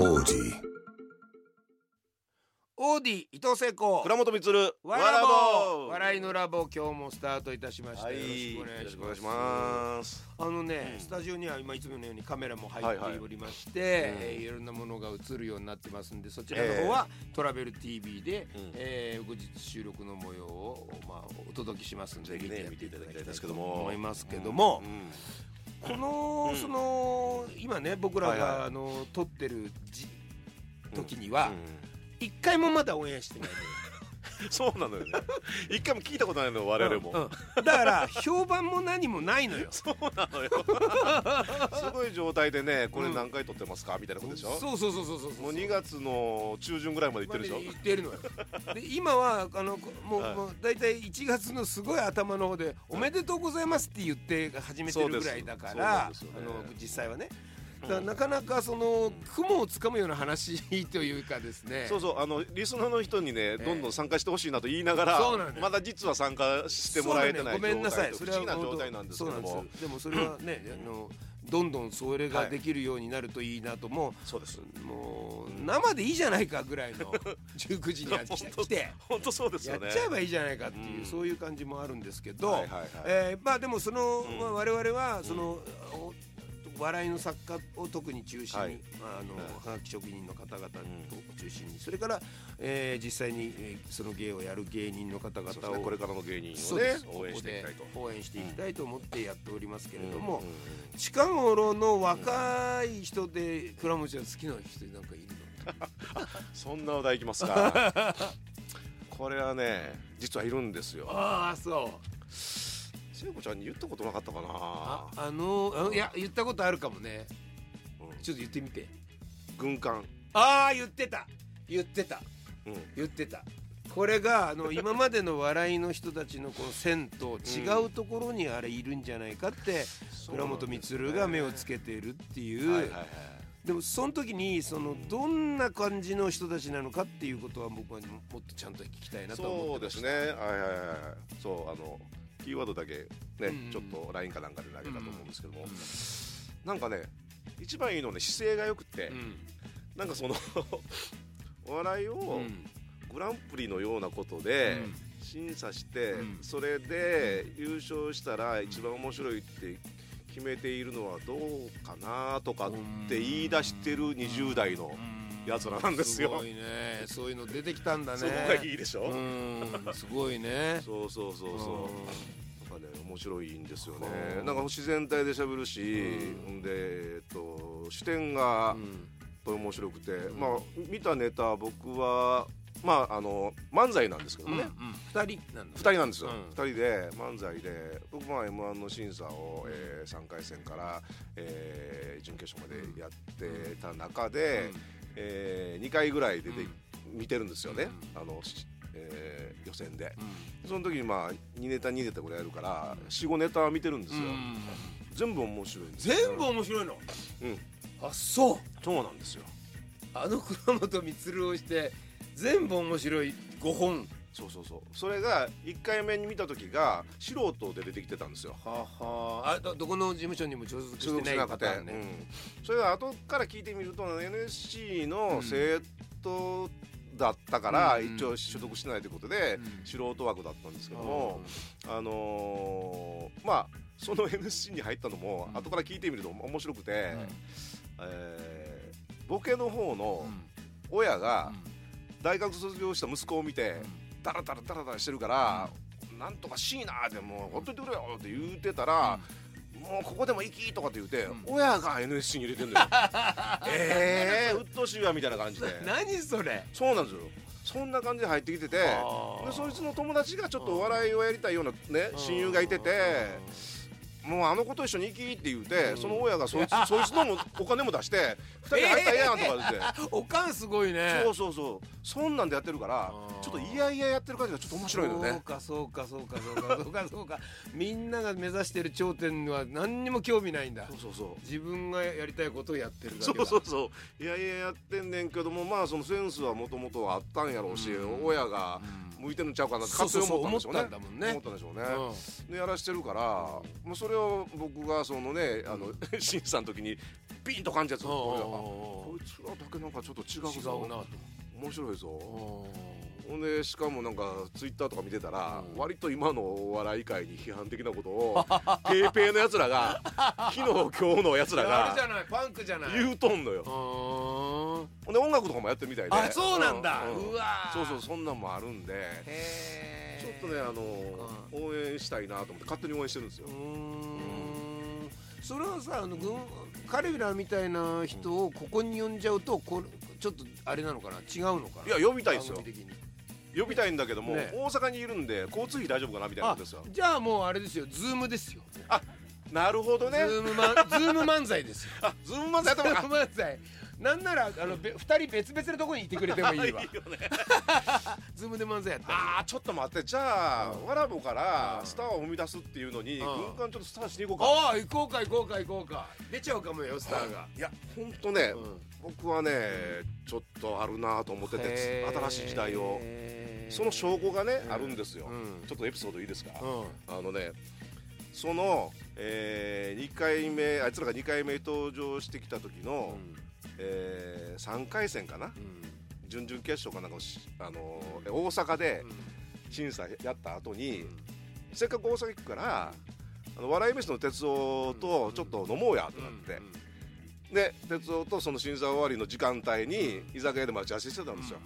Audi. オーディ伊藤聖子。倉本光。わらぼ笑いのラボ今日もスタートいたしました、はい。よろしくお願いします。よろしくお願いします。あのね、うんスタジオには今いつものようにカメラも入はいはいっておりまして、うんえーいろんなものが映るようになってますんでそちらの方は、トラベル TV で、うん。えー後日収録の模様を、まあ、お届けしますんでぜひね見ていただきたいですけど見ていただきたいですけども。思いますけども、うんこの、うん。その今ね僕らが、あの撮ってるじ時にはうん。一回もまだオンエアしてないのよ そうなのよね。一回も聞いたことないの我々も、うんうん。だから評判も何もないのよ。そうなのよ。すごい状態でねこれ何回撮ってますか？みたいなことでしょ？そうそうそうそうそうもう2月の中旬ぐらいまで行ってるでしょ？まで言ってるのよ。で今はあのこもう,、はい。もう大体1月のすごい頭の方で「おめでとうございます」って言って始めてるぐらいだからね。あの実際はねだからなかなかその雲をつかむような話というかですね。そうそうあのリスナーの人にねえどんどん参加してほしいなと言いながら、そうなのよまだ実は参加してもらえてないそうなのよごめんなさい。不思議な状態なんですけどそうもなんですでもそれはね、あのどんどんそれができるようになるといいなともそうです。うもう生でいいじゃないかぐらいの 19時には来て本当そうですやよね。っちゃえばいいじゃないかっていう、うん。そういう感じもあるんですけど、はいはいはい。えーまあでもその、うん。まあ、我々はその、お笑いの作家を特に中心に、はい。まああのはい。はがき職人の方々を中心にそれから、えー実際に、えーその芸をやる芸人の方々をね。これからの芸人をね応援していきたいと。応援していきたいと思ってやっておりますけれども、うんうん近頃の若い人で倉持は好きな人なんかいるの？そんな話題いきますか。これはね実はいるんですよ。ああそう聖子ちゃんに言ったことなかったかな。ああのあいや言ったことあるかもね。うん。ちょっと言ってみて。軍艦。ああ言ってた。言ってた。うん。言ってた。これがあの 今までの笑いの人たちのこの線と違うところにあれいるんじゃないかって倉本光が目をつけているっていう、はいはいはいでもその時にそのどんな感じの人たちなのかっていうことは僕はもっとちゃんと聞きたいなとは思そうってました。ですね。はいはいはいはい。そうあのキーワードだけね、うんちょっと LINE かなんかで投げたと思うんですけども、なんかね一番いいのね姿勢がよくて、なんかそのお 笑いをうん。うんグランプリのようなことで審査して、うん。それで優勝したら一番面白いって決めているのはどうかなとかって言い出してる20代のやつらなんですよ。すごいね。そういうの出てきたんだね。そこがいいでしょ、うんすごいね。そうそうそうそう。なんかね面白いんですよね。はあなんか自然体で喋るし、うん。ん、でえっと視点がうん。と面白くて、んまあ見たネタ僕はまああの漫才なんですけどもね、二人なんだ2人なんですよ、うん。2人で漫才で僕は m 1の審査を、え3回戦から、えー準決勝までやってた中で、え2回ぐらい出て、見てるんですよね、あの、しえー予選で。その時にまあ2ネタ2ネタぐらいやるから45ネタ見てるんですよ、全部面白い全部面白いの？うん。あそう。そうなんですよ。あの倉本光をして全部面白い5本そうそうそう。それが1回目に見た時が素人で出てきてたんですよ。はは。あどどこの事務所にも所属所してない属しなくて、パターンね、うん、それが後から聞いてみると NSC の生徒だったから、うん一応所属してないということで、うん。素人枠だったんですけども、あのーまあその NSC に入ったのも、うん。後から聞いてみると面白くて、えーボケの方の親が大学卒業した息子を見て、ダラダラダラダラしてるから、なんとかしいなーってもうほっといてくれよって言うてたら、もうここでも行きとかって言って、ん。親が NSC に入れてんだよ。え えー、うっとうしいわみたいな感じで。何それ？そうなんですよ。そんな感じで入ってきててでそいつの友達がちょっとお笑いをやりたいようなね親友がいててもうあの子と一緒に行きって言うて、その親がそいつ そいつのもお金も出して二人で入ったらええやんとか言って、おかんすごいね。そうそうそう。そんなんでやってるからちょっといやいややってる感じがちょっと面白いのそうねかそうかそうかそうかそうかそうか。みんなが目指してる頂点は何にも興味ないんだ。そうそうそう。自分がやりたいことをやってるだそけだ。うそうそう。いやいややってんねんけどもまあそのセンスはもともとあったんやろうし、うん。親が向いてるんちゃうかなってそうそうそう勝手に思ったんでしょうね。思ったんだもんね。思ったんでしょうね、でやらしてるから、まあ、それを僕がそのねあの 審査の時にピンと感じたやつこいつらだけなんかちょっと違う違ぞうなと面白いぞ。ほんでしかもなんかツイッターとか見てたら、うん。割と今のお笑い界に批判的なことを ペーペーのやつらが 昨日今日のやつらあれじがゃないパンクじゃない。言うとんのよ。ほんで音楽とかもやってるみたいで。あそうなんだ、ううんわー。そうそうそんなんもあるんで。へーちょっとねあの、応援したいなと思って勝手に応援してるんですよ。うーん。それはさあの軍彼らみたいな人をここに呼んじゃうとこれちょっとあれなのかな？違うのかな？いや呼びたいですよ。呼びたいんだけども、ね。大阪にいるんで交通費大丈夫かな？みたいなあことですよ。じゃあもうあれですよ。 Zoom ですよ。なるほどね。 Zoom マン Zoom 漫才ですよ。あ Zoom 漫才やった Zoom 漫才なんならあのべ二人別々のところにいてくれてもいいわ。いいよね Zoom で漫才やったら。あーちょっと待って。じゃあ、うんワラボからうんスターを生み出すっていうのに、うん。軍艦ちょっとスターしに行こうか。ああ行こうか行こうか行こうか。出ちゃうかもよスターが、いやほんとね、うん。僕はねちょっとあるなと思ってて新しい時代を。その証拠がね、うん。あるんですよ、うん。ちょっとエピソードいいですか、うん。あのねその、え2回目あいつらが2回目登場してきた時の、え3回戦かな？準々決勝かなんかあのー大阪で審査やった後に、せっかく大阪行くからあの笑い飯の哲夫とちょっと飲もうやって。なって、で哲夫とその審査終わりの時間帯に居酒屋で待ち合わせしてたんですよ、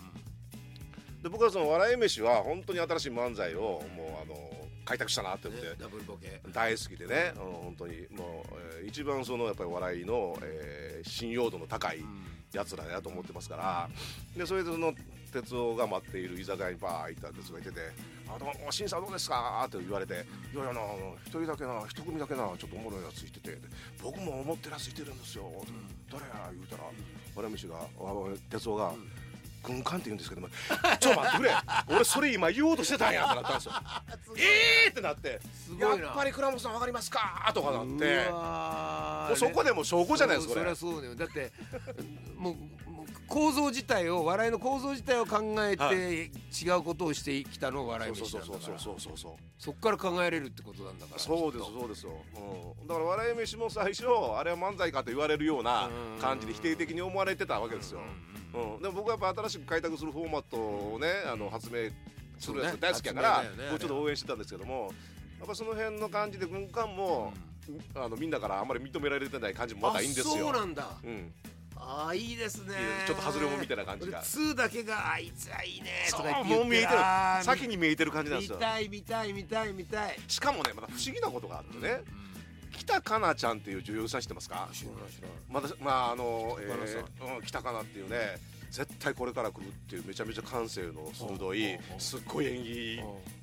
で僕はその笑い飯は本当に新しい漫才をもうあの開拓したなって思って、ダブルボケ。大好きでね、うん、本当に。もう、えー一番そのやっぱり笑いの、えー信用度の高いやつらやと思ってますから。でそれでその哲夫が待っている居酒屋にバー行った哲夫がいてて「あどうも審査どうですか?」って言われて「いやいやな一人だけな一組だけなちょっとおもろいやついてて僕も思ってるやついてるんですよ」誰や?」言うたら笑い飯があ哲夫が「軍艦って言うんですけどもちょ待ってくれ。俺それ今言おうとしてたんや」ってなったんですよ。えーってなってすごいな。やっぱり倉本さんわかりますかとかなって。もうそこでもう証拠じゃないですかそこれ。りゃそうだよ。だって もう構造自体を笑いの構造自体を考えはて違うことをしてきたのが笑いそうそう飯なんだから。そうそうそうそうそうそっから考えれるってことなんだからそうですそうですよ、うん、だから笑い飯も最初あれは漫才かと言われるような感じで否定的に思われてたわけですよ、うん、でも僕はやっぱ新しく開拓するフォーマットをねあの発明するやつ大好きやから、発明だよね。僕ちょっと応援してたんですけどもやっぱその辺の感じで軍艦も、あのみんなからあんまり認められてない感じもまたいいんですよ。あそうなんだ。うん、ああいいですね。ちょっと外れもみたいな感じが。俺2だけがあいつはいいねとそか言ってうもう見えてる。先に見えてる感じなんですよ。見たい見たい見たい見たい。しかもねまた不思議なことがあってね、北かなちゃんっていう女優さん知ってますか？まだまああの、えーうん、北かなっていうね絶対これから来るっていうめちゃめちゃ感性の鋭いうん。すっごい演技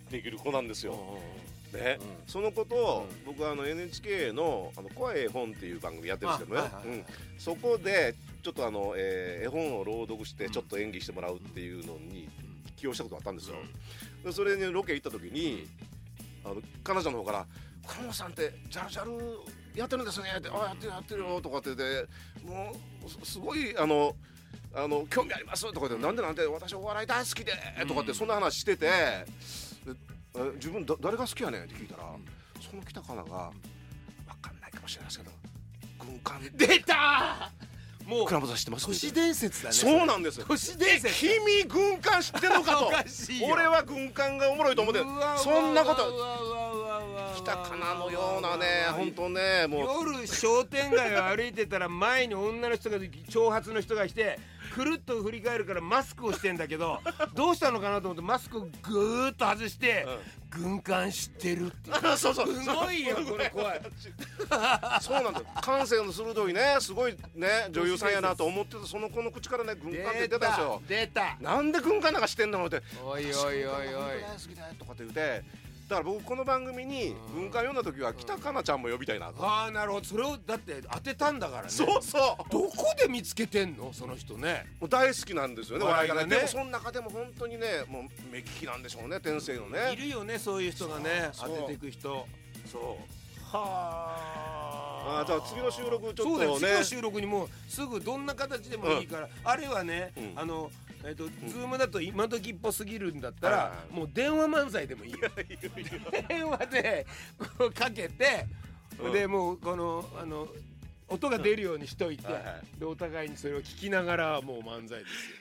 できる子なんですよ。ね。うん。その子とう僕はあの NHK の「あの怖い絵本」っていう番組やってるんですけどね。あはいはいはい。うん。そこでちょっとあの、えー絵本を朗読してちょっと演技してもらうっていうのに起用したことがあったんですよ。でそれにロケ行った時にあの彼女の方から「倉本さんってジャルジャルやってるんですね」って「あやってるやってるよ」とかって言ってもうすすごいあの。あの興味ありますとか言って、なんでなんで私お笑い大好きでとかってそんな話してて、自分だ誰が好きやねんって聞いたら、その北かなが分かんないかもしれないですけど軍艦出たもう倉本さん知ってます都市伝説だね。そうなんですよ。都市伝説。君軍艦知ってんのかと。俺は軍艦がおもろいと思ってそんなことうわうわうわうわ北かなのようなね本当ねもう。夜商店街を歩いてたら前に女の人が長髪の人が来てくるっと振り返るからマスクをしてんだけどどうしたのかなと思ってマスクをぐーっと外して「軍艦知ってる」って言う。そうそう。すごいよこれ怖い。そうなんだよ。感性の鋭いねすごいね女優さんやなと思ってたその子の口からね軍艦って出たんですよ出たなんで軍艦なんかしてんのって。おいおいおいおい。大好きだよとかって言ってだから僕この番組に軍艦読んだ時は北かなちゃんも呼びたいなと。ああなるほど。それをだって当てたんだからね。そうそう。どこで見つけてんの？その人ね。もう大好きなんですよね笑いがね。でもその中でも本当にねもう目利きなんでしょうね天性のいねるよねそういう人がね。当てていく人。そう。はあ。じゃあ次の収録ちょそうだよ。っとね次の収録にもうすぐどんな形でもいいから、あれはね、うん。あのえっと、ズームだと今時っぽすぎるんだったら、もう電話漫才でもいいよ。電話でこうかけてうん。でもうこのあの音が出るようにしといて、でお互いにそれを聞きながらもう漫才ですよ